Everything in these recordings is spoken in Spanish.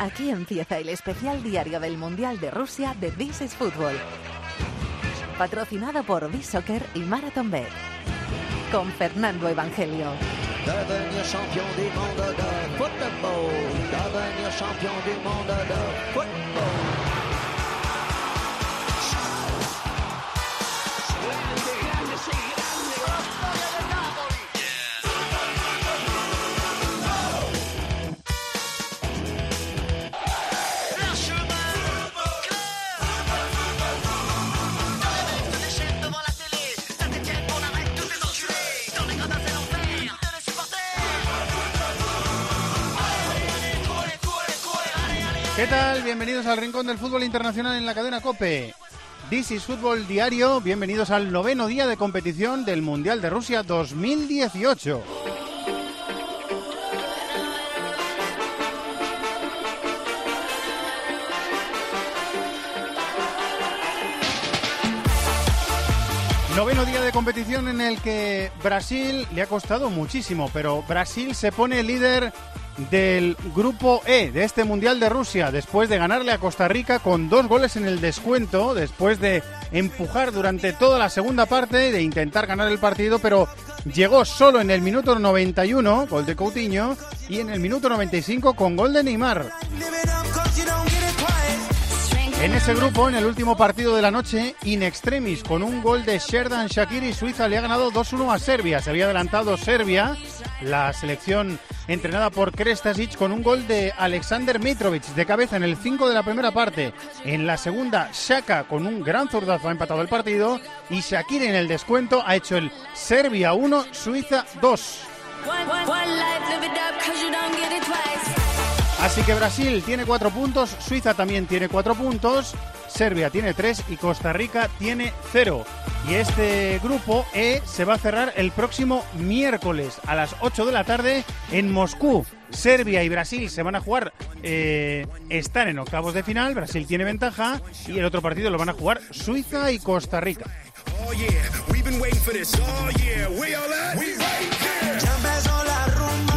Aquí empieza el especial diario del Mundial de Rusia de This is Football. Patrocinado por Soccer y Marathon Bet. Con Fernando Evangelio. ¿Qué tal? Bienvenidos al Rincón del Fútbol Internacional en la cadena Cope. This is Fútbol Diario. Bienvenidos al noveno día de competición del Mundial de Rusia 2018. Noveno día de competición en el que Brasil le ha costado muchísimo, pero Brasil se pone líder del grupo E de este Mundial de Rusia, después de ganarle a Costa Rica con dos goles en el descuento, después de empujar durante toda la segunda parte, de intentar ganar el partido, pero llegó solo en el minuto 91, gol de Coutinho, y en el minuto 95 con gol de Neymar. En ese grupo, en el último partido de la noche, in extremis, con un gol de Sherdan Shakiri, Suiza le ha ganado 2-1 a Serbia. Se había adelantado Serbia, la selección entrenada por Krestasic, con un gol de Alexander Mitrovic de cabeza en el 5 de la primera parte. En la segunda, Shaka con un gran zurdazo ha empatado el partido. Y Shakiri en el descuento ha hecho el Serbia 1, Suiza 2. Así que Brasil tiene cuatro puntos, Suiza también tiene cuatro puntos, Serbia tiene tres y Costa Rica tiene cero. Y este grupo E se va a cerrar el próximo miércoles a las 8 de la tarde en Moscú. Serbia y Brasil se van a jugar, eh, están en octavos de final, Brasil tiene ventaja y el otro partido lo van a jugar Suiza y Costa Rica.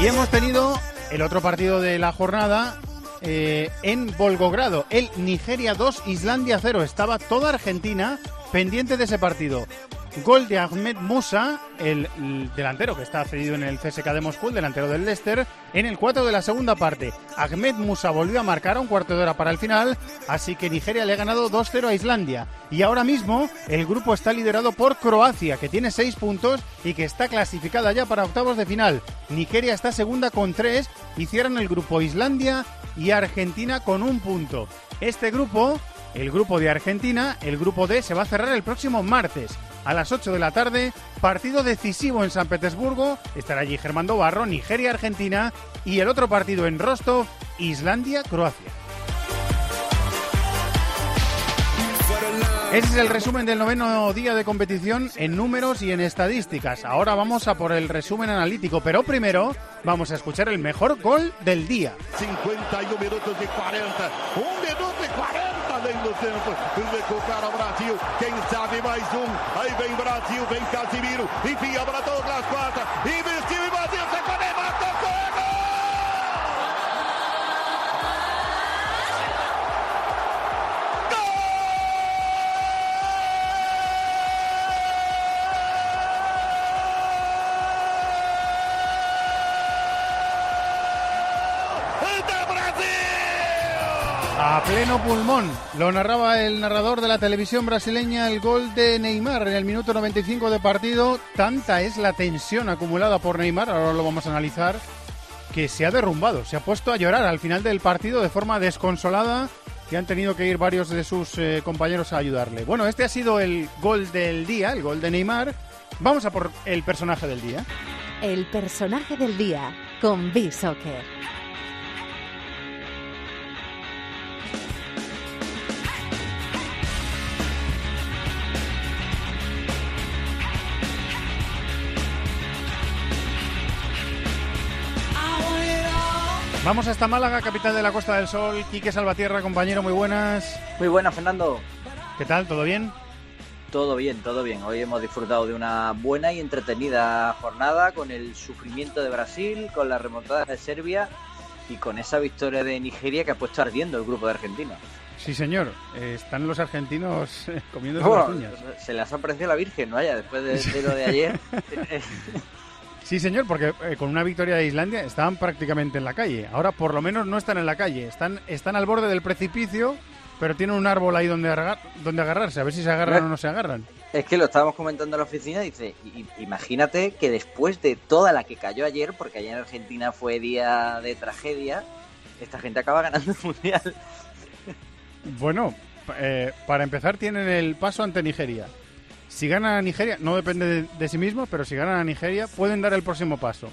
Y hemos tenido el otro partido de la jornada eh, en Volgogrado, el Nigeria 2, Islandia 0. Estaba toda Argentina pendiente de ese partido. Gol de Ahmed Musa, el, delantero que está cedido en el CSK de Moscú, el delantero del Leicester, en el 4 de la segunda parte. Ahmed Musa volvió a marcar a un cuarto de hora para el final, así que Nigeria le ha ganado 2-0 a Islandia. Y ahora mismo el grupo está liderado por Croacia, que tiene 6 puntos y que está clasificada ya para octavos de final. Nigeria está segunda con 3 y cierran el grupo Islandia y Argentina con un punto. Este grupo el grupo de Argentina, el grupo D, se va a cerrar el próximo martes a las 8 de la tarde. Partido decisivo en San Petersburgo. Estará allí Germán Barro, Nigeria, Argentina. Y el otro partido en Rostov, Islandia, Croacia. Ese es el resumen del noveno día de competición en números y en estadísticas. Ahora vamos a por el resumen analítico, pero primero vamos a escuchar el mejor gol del día. 51 minutos de 40. Un minuto de 40 além do tempo. Recupera o Brasil. Quem sabe mais um. Aí vem Brasil, vem Casimiro. Enfia para Douglas Costa. E Pleno pulmón. Lo narraba el narrador de la televisión brasileña el gol de Neymar en el minuto 95 de partido. Tanta es la tensión acumulada por Neymar, ahora lo vamos a analizar, que se ha derrumbado, se ha puesto a llorar al final del partido de forma desconsolada y han tenido que ir varios de sus eh, compañeros a ayudarle. Bueno, este ha sido el gol del día, el gol de Neymar. Vamos a por el personaje del día. El personaje del día con B-Soccer. Vamos hasta Málaga, capital de la Costa del Sol. Quique Salvatierra, compañero, muy buenas. Muy buenas, Fernando. ¿Qué tal? ¿Todo bien? Todo bien, todo bien. Hoy hemos disfrutado de una buena y entretenida jornada con el sufrimiento de Brasil, con las remontadas de Serbia y con esa victoria de Nigeria que ha puesto ardiendo el grupo de Argentina. Sí, señor. Eh, están los argentinos eh, comiendo las uñas. Se les ha parecido la Virgen, ¿no? Vaya, después de, lo de ayer. sí, señor, porque eh, con una victoria de Islandia estaban prácticamente en la calle. Ahora por lo menos no están en la calle. Están, están al borde del precipicio, pero tienen un árbol ahí donde, donde agarrarse. A ver si se agarran o no se agarran. Es que lo estábamos comentando en la oficina, dice, imagínate que después de toda la que cayó ayer, porque ayer en Argentina fue día de tragedia, esta gente acaba ganando el Mundial. Bueno, eh, para empezar tienen el paso ante Nigeria. Si ganan a Nigeria, no depende de, sí mismo, pero si ganan a Nigeria pueden dar el próximo paso.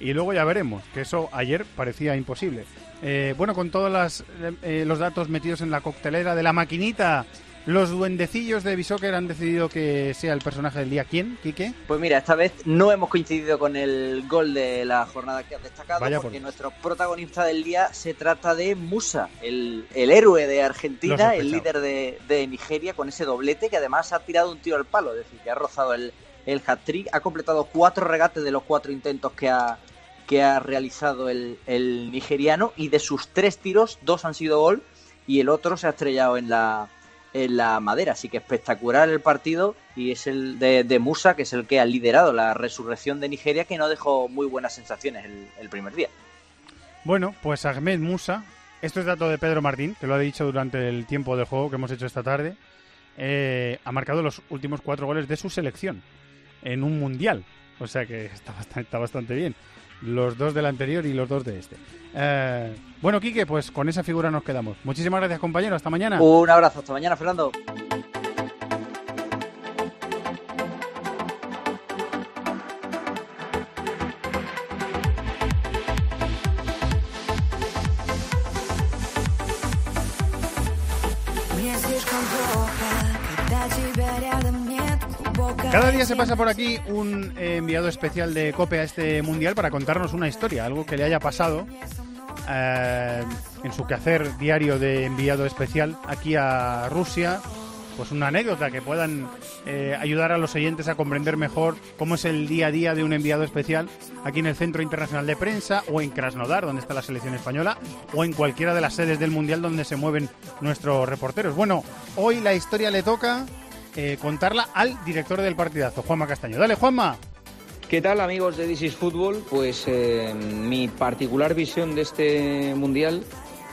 Y luego ya veremos, que eso ayer parecía imposible. Eh, bueno, con todos eh, los datos metidos en la coctelera de la maquinita los duendecillos de Bishoker han decidido que sea el personaje del día. ¿Quién, Quique? Pues mira, esta vez no hemos coincidido con el gol de la jornada que has destacado, porque nuestro protagonista del día se trata de Musa, el, héroe de Argentina, el líder de, Nigeria, con ese doblete que además ha tirado un tiro al palo, es decir, que ha rozado el, el hat-trick, ha completado cuatro regates de los cuatro intentos que ha, que ha realizado el, el nigeriano y de sus tres tiros, dos han sido gol y el otro se ha estrellado en la en la madera. Así que espectacular el partido y es el de, Musa, que es el que ha liderado la resurrección de Nigeria, que no dejó muy buenas sensaciones el, primer día. Bueno, pues Ahmed Musa, esto es dato de Pedro Martín, que lo ha dicho durante el tiempo de juego que hemos hecho esta tarde, eh, ha marcado los últimos cuatro goles de su selección en un mundial. O sea que está bastante, está bastante bien los dos del anterior y los dos de este. Eh, bueno, Quique, pues con esa figura nos quedamos. Muchísimas gracias, compañero. Hasta mañana. Un abrazo. Hasta mañana, Fernando. Pasa por aquí un enviado especial de COPE a este mundial para contarnos una historia, algo que le haya pasado eh, en su quehacer diario de enviado especial aquí a Rusia. Pues una anécdota que puedan eh, ayudar a los oyentes a comprender mejor cómo es el día a día de un enviado especial aquí en el Centro Internacional de Prensa o en Krasnodar, donde está la selección española, o en cualquiera de las sedes del Mundial donde se mueven nuestros reporteros. Bueno, hoy la historia le toca eh, contarla al director del partidazo, Juanma Castaño. Dale, Juanma. ¿Qué tal amigos de This is Football? Pues eh, mi particular visión de este mundial,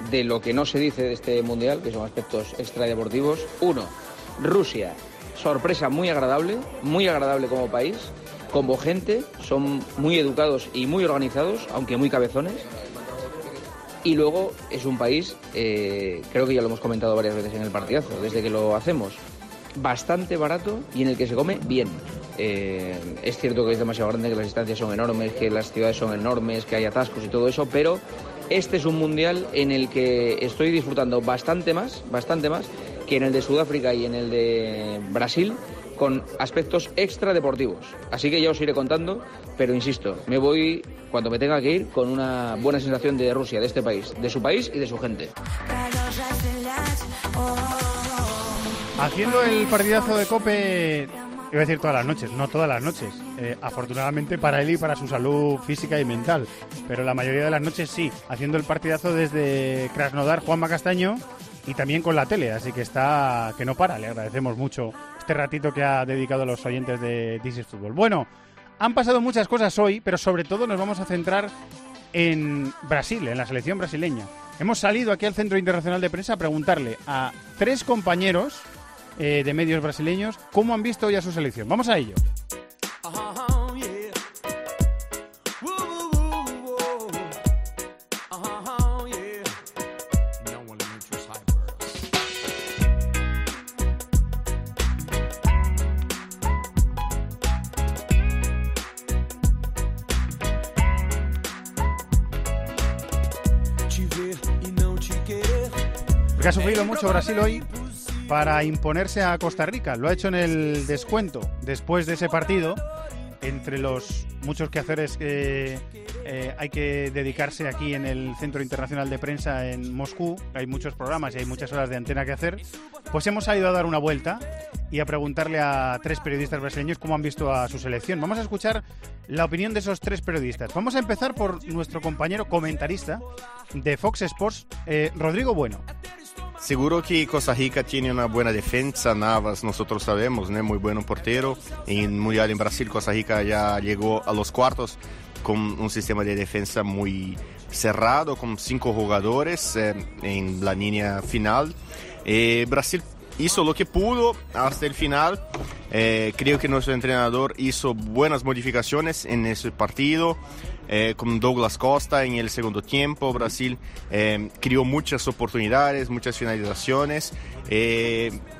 de lo que no se dice de este mundial, que son aspectos extradeportivos. Uno, Rusia, sorpresa muy agradable, muy agradable como país, como gente, son muy educados y muy organizados, aunque muy cabezones. Y luego es un país, eh, creo que ya lo hemos comentado varias veces en el partidazo, desde que lo hacemos, bastante barato y en el que se come bien. Eh, es cierto que es demasiado grande, que las distancias son enormes, que las ciudades son enormes, que hay atascos y todo eso, pero este es un mundial en el que estoy disfrutando bastante más, bastante más que en el de Sudáfrica y en el de Brasil con aspectos extra deportivos. Así que ya os iré contando, pero insisto, me voy cuando me tenga que ir con una buena sensación de Rusia, de este país, de su país y de su gente. Haciendo el partidazo de Cope, iba a decir todas las noches, no todas las noches. Eh, afortunadamente para él y para su salud física y mental. Pero la mayoría de las noches sí, haciendo el partidazo desde Krasnodar, Juanma Castaño, y también con la tele, así que está que no para. Le agradecemos mucho este ratito que ha dedicado a los oyentes de This is Football. Bueno, han pasado muchas cosas hoy, pero sobre todo nos vamos a centrar en Brasil, en la selección brasileña. Hemos salido aquí al Centro Internacional de Prensa a preguntarle a tres compañeros eh, de medios brasileños, cómo han visto ya su selección. Vamos a ello. Porque ha sufrido mucho Brasil hoy para imponerse a Costa Rica. Lo ha hecho en el descuento después de ese partido. Entre los muchos quehaceres que, eh, hay que dedicarse aquí en el Centro Internacional de Prensa en Moscú, hay muchos programas y hay muchas horas de antena que hacer, pues hemos salido a dar una vuelta y a preguntarle a tres periodistas brasileños cómo han visto a su selección. Vamos a escuchar la opinión de esos tres periodistas. Vamos a empezar por nuestro compañero comentarista de Fox Sports, eh, Rodrigo Bueno. Seguro que Costa Rica tiene una buena defensa, Navas nosotros sabemos, ¿no? muy buen portero. En Mundial en Brasil, Costa Rica ya llegó a los cuartos con un sistema de defensa muy cerrado, con cinco jugadores eh, en la línea final. Eh, Brasil hizo lo que pudo hasta el final. Eh, creo que nuestro entrenador hizo buenas modificaciones en ese partido. Con Douglas Costa en el segundo tiempo, Brasil creó muchas oportunidades, muchas finalizaciones.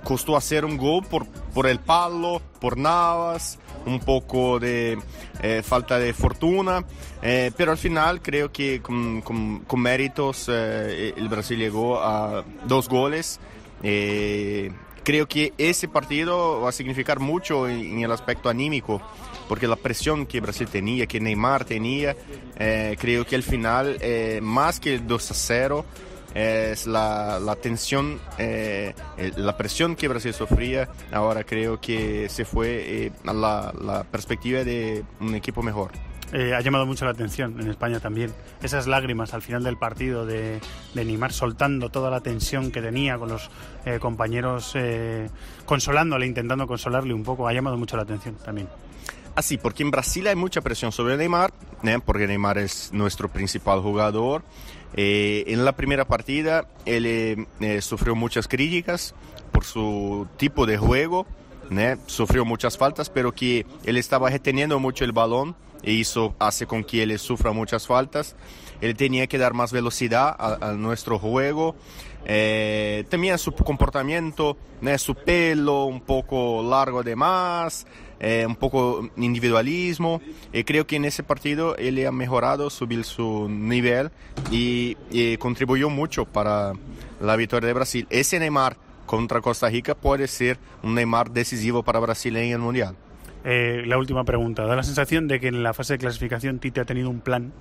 costó hacer un gol por, por el palo, por Navas un poco de eh, falta de fortuna, eh, pero al final creo que con, con, méritos eh, el Brasil llegó a dos goles. Creo que ese partido va a significar mucho en, el aspecto anímico, porque la presión que Brasil tenía, que Neymar tenía, creo que al final, más que el 2 a 0, es la, la tensión, eh, la presión que Brasil sufría. Ahora creo que se fue eh, a la, la, perspectiva de un equipo mejor. Eh, ha llamado mucho la atención en España también. Esas lágrimas al final del partido de, de Neymar soltando toda la tensión que tenía con los compañeros, consolándole, intentando consolarle un poco, ha llamado mucho la atención también. Así, porque en Brasil hay mucha presión sobre Neymar, porque Neymar es nuestro principal jugador. Eh, en la primera partida él eh, eh, sufrió muchas críticas por su tipo de juego, sufrió muchas faltas, pero que él estaba reteniendo mucho el balón y eso hace con que él sufra muchas faltas. Él tenía que dar más velocidad a, nuestro juego. también su comportamiento, su pelo un poco largo de más, eh, un poco individualismo. eh, creo que en ese partido él ha mejorado, subido su nivel y, contribuyó mucho para la victoria de Brasil. Ese Neymar contra Costa Rica puede ser un Neymar decisivo para Brasil en el Mundial. Eh, la última pregunta. Da la sensación de que en la fase de clasificación Tite ha tenido un plan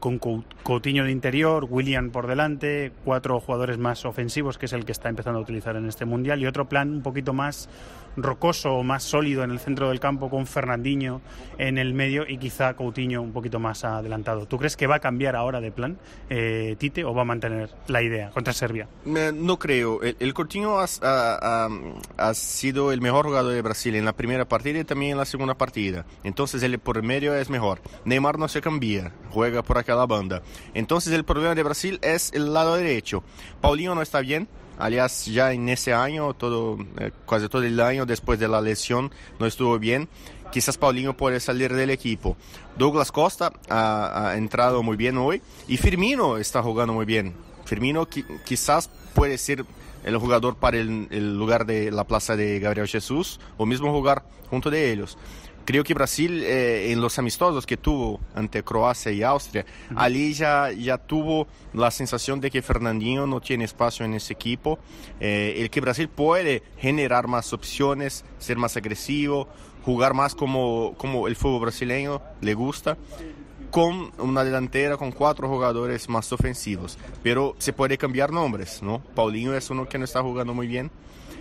con Coutinho de interior, William por delante, cuatro jugadores más ofensivos, que es el que está empezando a utilizar en este mundial, y otro plan un poquito más rocoso o más sólido en el centro del campo con Fernandinho en el medio y quizá Coutinho un poquito más adelantado. ¿Tú crees que va a cambiar ahora de plan eh, Tite o va a mantener la idea contra Serbia? No creo. El, Coutinho ha, sido el mejor jugador de Brasil en la primera partida y también en la segunda partida. Entonces el por medio es mejor. Neymar no se cambia, juega por aquella banda. Entonces el problema de Brasil es el lado derecho. Paulinho no está bien Aliás, ya en ese año, todo, eh, casi todo el año después de la lesión, no estuvo bien. Quizás Paulinho puede salir del equipo. Douglas Costa ha, entrado muy bien hoy y Firmino está jugando muy bien. Firmino quizás puede ser el jugador para el, lugar de la plaza de Gabriel Jesús o mismo jugar junto de ellos. Creo que Brasil, eh, en los amistosos que tuvo ante Croacia y Austria, allí ya, ya tuvo la sensación de que Fernandinho no tiene espacio en ese equipo. Eh, el que Brasil puede generar más opciones, ser más agresivo, jugar más como, como el fútbol brasileño le gusta con una delantera con cuatro jugadores más ofensivos. Pero se puede cambiar nombres, ¿no? Paulinho es uno que no está jugando muy bien.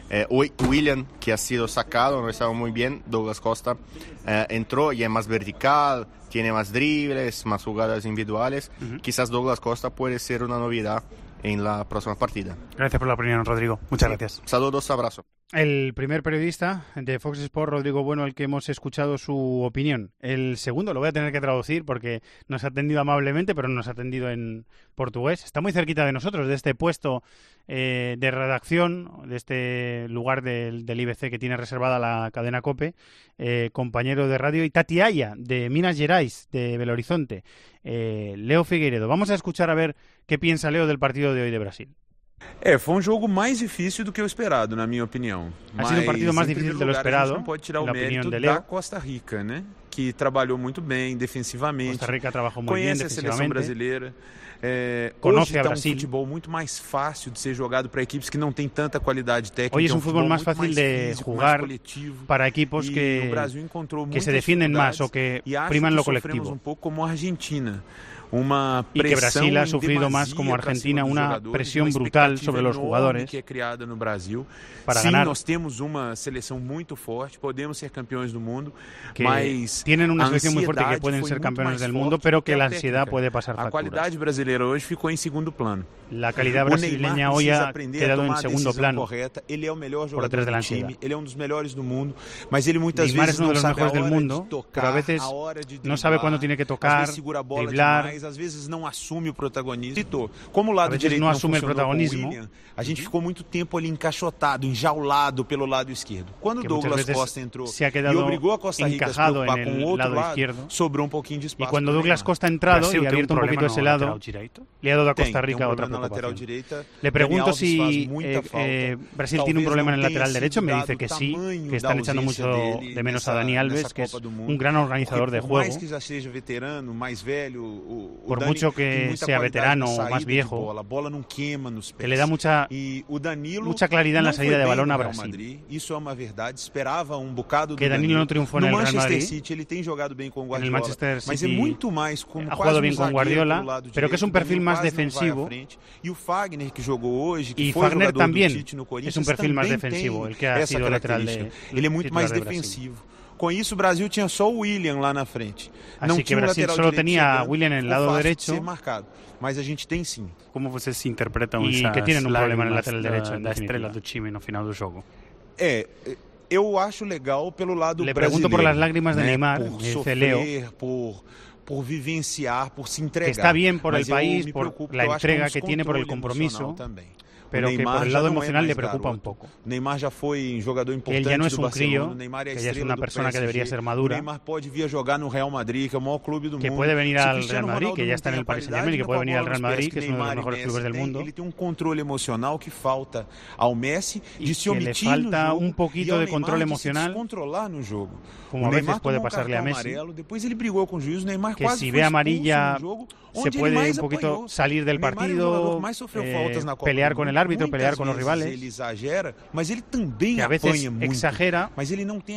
Eh, William, que ha sido sacado, no estaba muy bien. Douglas Costa eh, entró y es más vertical, tiene más dribles, más jugadas individuales. Quizás Douglas Costa puede ser una novedad en la próxima partida. Gracias por la opinión, Rodrigo. Muchas gracias. Saludos, abrazo. El primer periodista de Fox Sports, Rodrigo Bueno, al que hemos escuchado su opinión. El segundo lo voy a tener que traducir porque nos ha atendido amablemente, pero nos ha atendido en portugués. Está muy cerquita de nosotros, de este puesto eh, de redacción, de este lugar del, IBC que tiene reservada la cadena COPE, eh, compañero de radio, y Tatiaya, de Minas Gerais, de Belo Horizonte. Eh, Leo Figueiredo. Vamos a escuchar a ver qué piensa Leo del partido de hoy de Brasil. É, foi um jogo mais difícil do que o esperado, na minha opinião. Ha sido um partido mais difícil do que o esperado. Não pode tirar o mérito da Costa Rica, né? que trabalhou muito bem defensivamente. Costa Rica trabalhou muito bem Conhece a seleção brasileira. É, Conoce hoje a está um Brasil. futebol muito mais fácil de ser jogado para equipes que não têm tanta qualidade técnica. Hoy es é un fútbol futebol más muito fácil mais de físico, mais jugar coletivo. para equipos E que, o Brasil encontrou que se muitas definen más dificuldades o que e acho priman que lo sofremos colectivo. un poco como a Argentina. Uma Y que pressão Brasil ha sufrido más como Argentina una presión brutal sobre los jugadores que é criada no Brasil. para Sim, ganar. nós temos uma seleção muito forte, podemos ser campeões do mundo, que mas tienen una a selección muy fuerte que ansiedade pueden ser campeones del mundo, pero que la ansiedad técnica. puede pasar A qualidade brasileira hoje ficou em segundo plano. La calidad hoy precisa ha quedado a segundo plano. correta. Ele é o melhor por jogador do time, ansiedad. ele é um dos melhores do mundo, mas ele muitas Neymar vezes não mundo, tocar, pero a veces no sabe cuándo tiene que tocar, segura a bola driblar. demais, às vezes não assume o protagonismo. Citou, Como o lado veces direito não não assume o protagonismo. William, a gente ficou muito tempo ali encaixotado, enjaulado pelo lado esquerdo. Quando o Que Douglas Costa entrou se ha e obrigou a Costa Rica a se encajado preocupar en com el o outro lado lado, izquierdo. sobrou um pouquinho de espaço. Douglas. Costa ha entrado Brasil y ha tem um abierto un poquito ese lado, le ha dado a Tem, Costa tem um Rica lateral direita. Le pregunto si eh, eh, Brasil tiene un problema en el lateral derecho. Me dice que sí, que están echando mucho de menos a Dani Alves, que es un gran organizador de juego. Por mucho que sea veterano o más viejo, que le da mucha, E mucha claridad en la salida de balón a Real Brasil. Um Que Danilo no Real Madrid. Jogado bem com o En el. Manchester City ha jugado um bien con Guardiola, pero que es un perfil más defensivo. E o Fagner que jogou hoje, que Y foi Fagner jogador también do Tite no Corinthians, es un perfil também defensivo, tem el que ha essa lateral de- característica. Ele é muito mais de defensivo. Com isso, o Brasil tinha só o William lá na frente. Así não que tinha um Brasil lateral solo direito tenía a chegando, William ficou lado de derecho. ser marcado. Mas a gente tem sim. Como vocês interpretam Y essas que tienen un problema lágrimas lateral da, en da definitiva. estrela do time no final do jogo? É, eu acho legal pelo lado Le brasileiro. pregunto por las lágrimas de né? Neymar, por sofrer, Leo. por por vivenciar, por se entregar. Que está bien por Mas el país, por la entrega que tiene por el compromiso, também. Pero que por el lado é emocional le preocupa garoto. un poco. Neymar já foi um jogador Que importante él ya no es un crío, Neymar é que ya es una persona que PSG. debería ser madura. Neymar pode vir jogar no Real Madrid, que é o maior clube do Que mundo. puede venir al Real Madrid, que ya está en el Paris Saint-Germain y que puede venir al Real Madrid, que es uno de los mejores clubes del mundo. Ele tem um controle emocional que falta ao Messi Y de se que le omitir falta un poquito e de control emocional, descontrolar no jogo. como a veces puede um pasarle a Messi. depois ele brigou com o juiz, Neymar que si ve amarilla se puede un poquito salir del o partido, que eh, pelear con el árbitro, Muitas pelear con los rivales. Que a veces exagera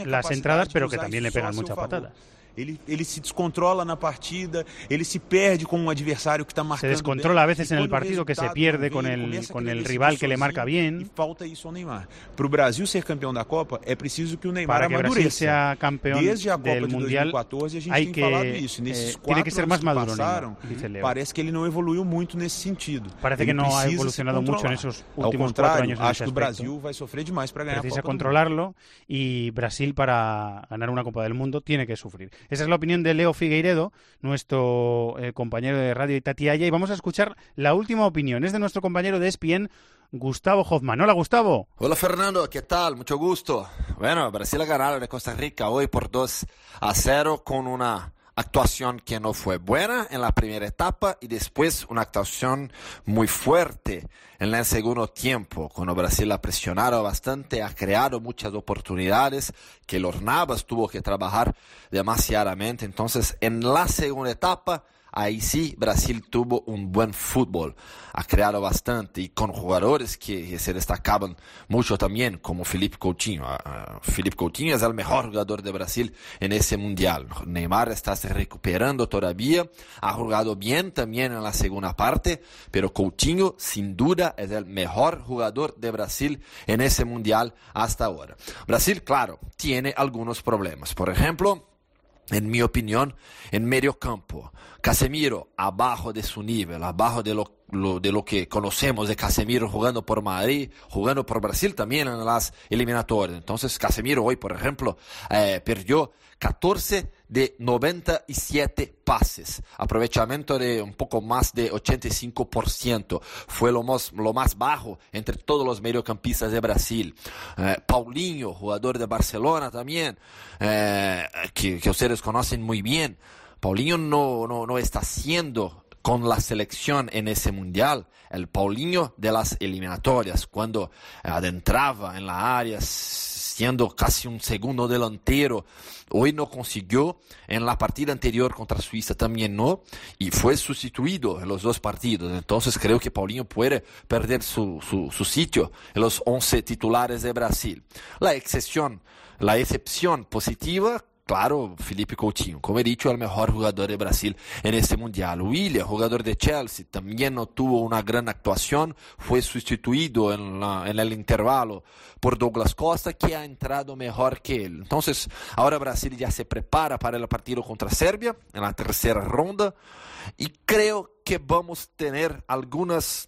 las entradas, pero que también le pegan muchas patadas. Ele, ele se descontrola na partida, ele se perde com um adversário que está Se marcando descontrola a veces e en el partido que se pierde con el, a con rival que le marca E bien. falta isso ao Neymar. Para o Brasil ser campeão da Copa, é preciso que o Neymar Para que amadureça. sea campeón Desde a Copa del de Mundial 2014 a gente hay tem que, falado isso. eh, Nesses quatro que ser anos que maduro, passaram, Neymar, parece que ele não evoluiu muito nesse sentido. Parece Ele que no ha se evolucionado esos Ao últimos años en acho que o aspecto. Brasil vai sofrer demais para ganhar a precisa Copa do controlarlo y Brasil para ganar una Copa del Mundo tiene que sufrir. Esa es la opinión de Leo Figueiredo, nuestro eh, compañero de radio Itatiaya, y vamos a escuchar la última opinión. Es de nuestro compañero de ESPN, Gustavo Hoffman. Hola, Gustavo. Hola Fernando, ¿qué tal? Mucho gusto. Bueno, Brasil ha ganado de Costa Rica hoy por 2 a 0 con una actuación que no fue buena en la primera etapa y después una actuación muy fuerte en el segundo tiempo, cuando Brasil ha presionado bastante, ha creado muchas oportunidades que los Navas tuvo que trabajar demasiadamente. Entonces, en la segunda etapa, Ahí sí, Brasil tuvo un buen fútbol, ha creado bastante y con jugadores que se destacaban mucho también, como Felipe Coutinho. Uh, Felipe Coutinho es el mejor jugador de Brasil en ese mundial. Neymar está se recuperando todavía, ha jugado bien también en la segunda parte, pero Coutinho sin duda es el mejor jugador de Brasil en ese mundial hasta ahora. Brasil, claro, tiene algunos problemas. Por ejemplo, en mi opinión, en medio campo. Casemiro abajo de su nivel, abajo de lo, de lo que conocemos de Casemiro jugando por Madrid, jugando por Brasil también en las eliminatorias. Entonces Casemiro hoy, por ejemplo, eh, perdió 14 de 97 pases, aprovechamiento de un poco más de 85%. Fue lo más, lo más bajo entre todos los mediocampistas de Brasil. Eh, Paulinho, jugador de Barcelona también, eh, que, que ustedes conocen muy bien. Paulinho no, no, no está siendo con la selección en ese mundial, el Paulinho de las eliminatorias, cuando adentraba en la área siendo casi un segundo delantero. Hoy no consiguió, en la partida anterior contra Suiza también no, y fue sustituido en los dos partidos. Entonces creo que Paulinho puede perder su, su, su sitio en los 11 titulares de Brasil. La excepción, la excepción positiva claro, Felipe Coutinho, como he dicho, el mejor jugador de Brasil en este mundial. William, jugador de Chelsea, también no tuvo una gran actuación, fue sustituido en, en, el intervalo por Douglas Costa, que ha entrado mejor que él. Entonces, ahora Brasil ya se prepara para el partido contra Serbia en la tercera ronda y creo que vamos a tener algunas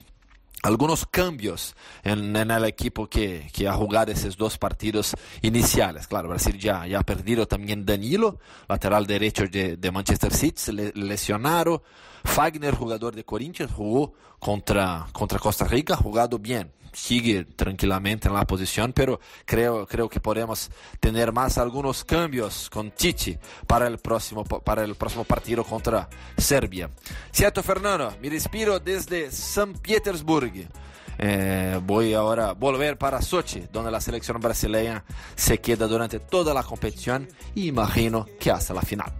algunos cambios en, en, el equipo que, que, ha jugado esos dos partidos iniciales. Claro, Brasil ya, ya ha perdido también Danilo, lateral derecho de, de Manchester City, le, lesionaron. Fagner, jugador de Corinthians, jugó contra, contra Costa Rica, jugado bien sigue tranquilamente en la posición, pero creo, creo que podemos tener más algunos cambios con Chichi para el próximo, para el próximo partido contra Serbia. Cierto, Fernando, me despido desde San Petersburgo. Eh, voy ahora a volver para Sochi, donde la selección brasileña se queda durante toda la competición y imagino que hasta la final.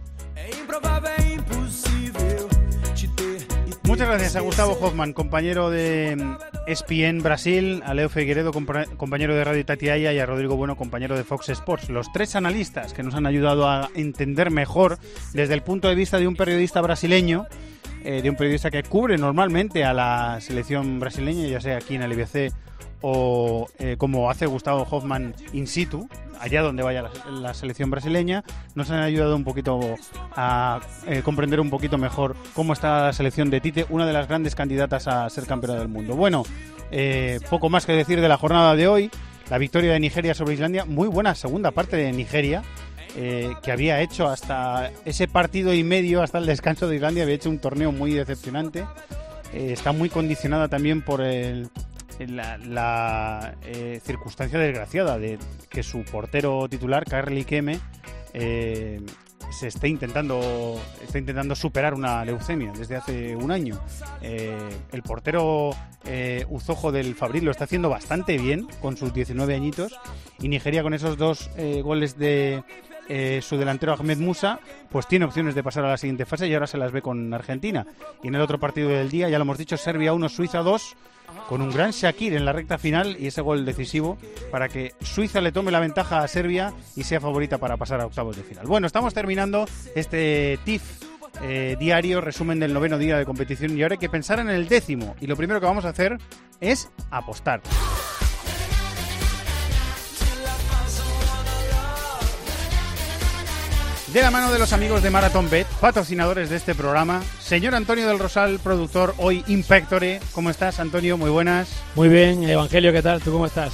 Muchas gracias a Gustavo Hoffman, compañero de ESPN Brasil, a Leo Figueredo, compañero de Radio Tatiaya, y a Rodrigo Bueno, compañero de Fox Sports. Los tres analistas que nos han ayudado a entender mejor desde el punto de vista de un periodista brasileño, eh, de un periodista que cubre normalmente a la selección brasileña, ya sea aquí en el IBC o eh, como hace Gustavo Hoffman in situ, allá donde vaya la, selección brasileña, nos han ayudado un poquito a eh, comprender un poquito mejor cómo está la selección de Tite, una de las grandes candidatas a ser campeona del mundo. Bueno, eh, poco más que decir de la jornada de hoy, la victoria de Nigeria sobre Islandia, muy buena segunda parte de Nigeria. que había hecho hasta ese partido y medio, hasta el descanso de Islandia, había hecho un torneo muy decepcionante. está muy condicionada también por el, la, eh, circunstancia desgraciada de que su portero titular, Carly Keme, eh, se esté intentando, está intentando superar una leucemia desde hace un año. Eh, el portero Uzojo del Fabril lo está haciendo bastante bien con sus 19 añitos y Nigeria con esos dos goles de su delantero Ahmed Musa, pues tiene opciones de pasar a la siguiente fase y ahora se las ve con Argentina. Y en el otro partido del día, ya lo hemos dicho, Serbia 1, Suiza 2 con un gran Shakir en la recta final y ese gol decisivo para que Suiza le tome la ventaja a Serbia y sea favorita para pasar a octavos de final. Bueno, estamos terminando este TIF eh, diario, resumen del noveno día de competición y ahora hay que pensar en el décimo y lo primero que vamos a hacer es apostar. De la mano de los amigos de Marathon Bet, patrocinadores de este programa, señor Antonio del Rosal, productor hoy Impectore. ¿Cómo estás, Antonio? Muy buenas. Muy bien, Evangelio, ¿qué tal? ¿Tú cómo estás?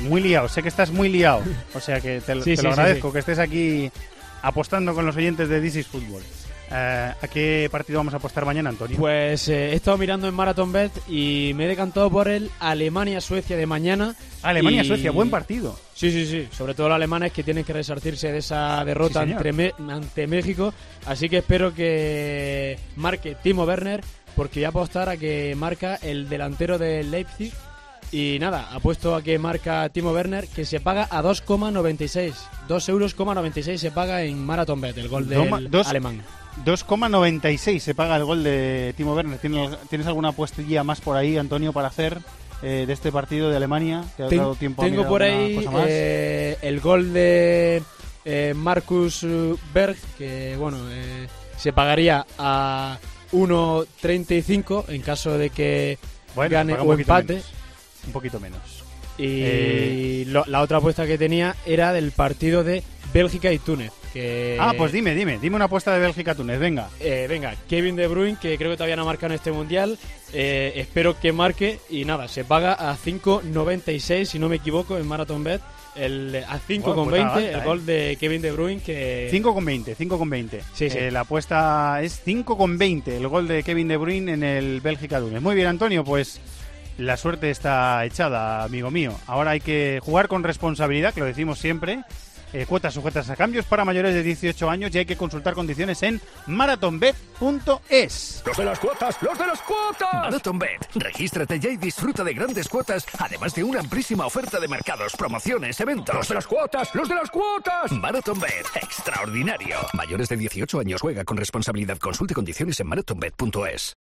Muy liado, sé que estás muy liado. O sea que te, lo agradezco que estés aquí apostando con los oyentes de This is Football. Eh, ¿A qué partido vamos a apostar mañana, Antonio? Pues eh, he estado mirando en Marathon Bet y me he decantado por el Alemania-Suecia de mañana. Alemania-Suecia, buen partido. Sí, sí, sí. Sobre todo los alemanes que tienen que resarcirse de esa derrota ante, México. Así que espero que marque Timo Werner, porque voy a apostar a que marca el delantero de Leipzig. Y nada, apuesto a que marca Timo Werner, que se paga a 2,96. 2 euros, se paga en Marathon Bet, el gol del alemán. 2,96 se paga el gol de Timo Werner. ¿Tienes, alguna apuestilla más por ahí, Antonio, para hacer eh, de este partido de Alemania? tengo por ahí eh, el gol de eh, Marcus Berg, que bueno, se pagaría a 1.35 en caso de que gane o empate. Un poquito menos. Y la otra apuesta que tenía era del partido de Bélgica y Túnez. Ah, pues dime, dime, dime una apuesta de Bélgica-Túnez, venga. Eh, venga, Kevin De Bruyne, que creo que todavía no ha marcado en este Mundial, eh, espero que marque y nada, se paga a 5.96, si no me equivoco, en Marathon Bet. El, a 5,20 pues el gol de Kevin De Bruyne que... 5,20, 5,20. Sí, sí. Eh, la apuesta es 5,20 el gol de Kevin De Bruyne en el Bélgica-Túnez. Muy bien, Antonio, pues la suerte está echada, amigo mío. Ahora hay que jugar con responsabilidad, que lo decimos siempre, eh, cuotas sujetas a cambios para mayores de 18 años y hay que consultar condiciones en marathonbet.es. Los de las cuotas, los de las cuotas. Marathonbet, regístrate ya y disfruta de grandes cuotas, además de una amplísima oferta de mercados, promociones, eventos. Los de las cuotas, los de las cuotas. Marathonbet, extraordinario. Mayores de 18 años juega con responsabilidad. Consulte condiciones en marathonbet.es.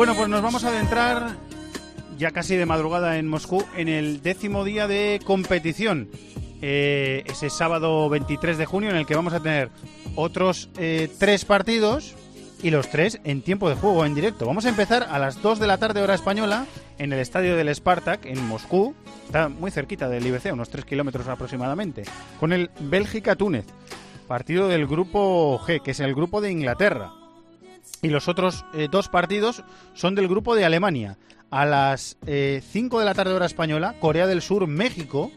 Bueno, pues nos vamos a adentrar ya casi de madrugada en Moscú en el décimo día de competición. Eh, ese sábado 23 de junio en el que vamos a tener otros eh, tres partidos y los tres en tiempo de juego en directo. Vamos a empezar a las 2 de la tarde hora española en el estadio del Spartak en Moscú. Está muy cerquita del IBC, unos 3 kilómetros aproximadamente. Con el Bélgica-Túnez. Partido del grupo G, que es el grupo de Inglaterra. Y los otros eh, dos partidos son del grupo de Alemania. A las 5 eh, de la tarde hora española, Corea del Sur, México,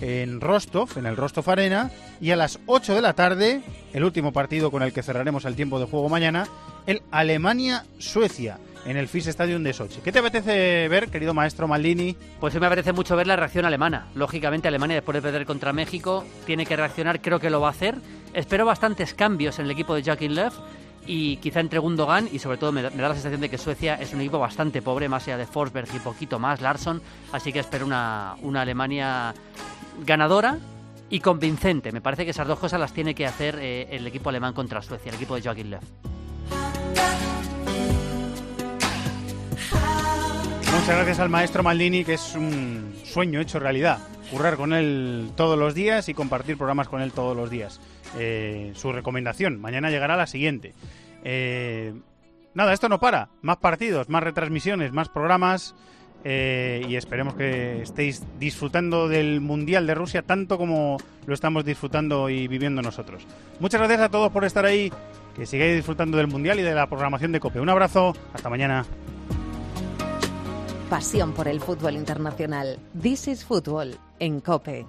en Rostov, en el Rostov Arena. Y a las 8 de la tarde, el último partido con el que cerraremos el tiempo de juego mañana, el Alemania-Suecia en el FIS Stadium de Sochi. ¿Qué te apetece ver, querido maestro Maldini? Pues me apetece mucho ver la reacción alemana. Lógicamente, Alemania, después de perder contra México, tiene que reaccionar, creo que lo va a hacer. Espero bastantes cambios en el equipo de Joachim Löw y quizá entre Gundogan y sobre todo me da, la sensación de que Suecia es un equipo bastante pobre, más allá de Forsberg y poquito más, Larsson, así que espero una, una Alemania ganadora y convincente. Me parece que esas dos cosas las tiene que hacer eh, el equipo alemán contra Suecia, el equipo de Joachim Löw. Muchas gracias al maestro Maldini, que es un sueño hecho realidad. Currar con él todos los días y compartir programas con él todos los días. Eh, su recomendación. Mañana llegará la siguiente. Eh, nada, esto no para. Más partidos, más retransmisiones, más programas. Eh, y esperemos que estéis disfrutando del Mundial de Rusia tanto como lo estamos disfrutando y viviendo nosotros. Muchas gracias a todos por estar ahí. Que sigáis disfrutando del Mundial y de la programación de COPE. Un abrazo. Hasta mañana. Pasión por el fútbol internacional. This is Fútbol en COPE.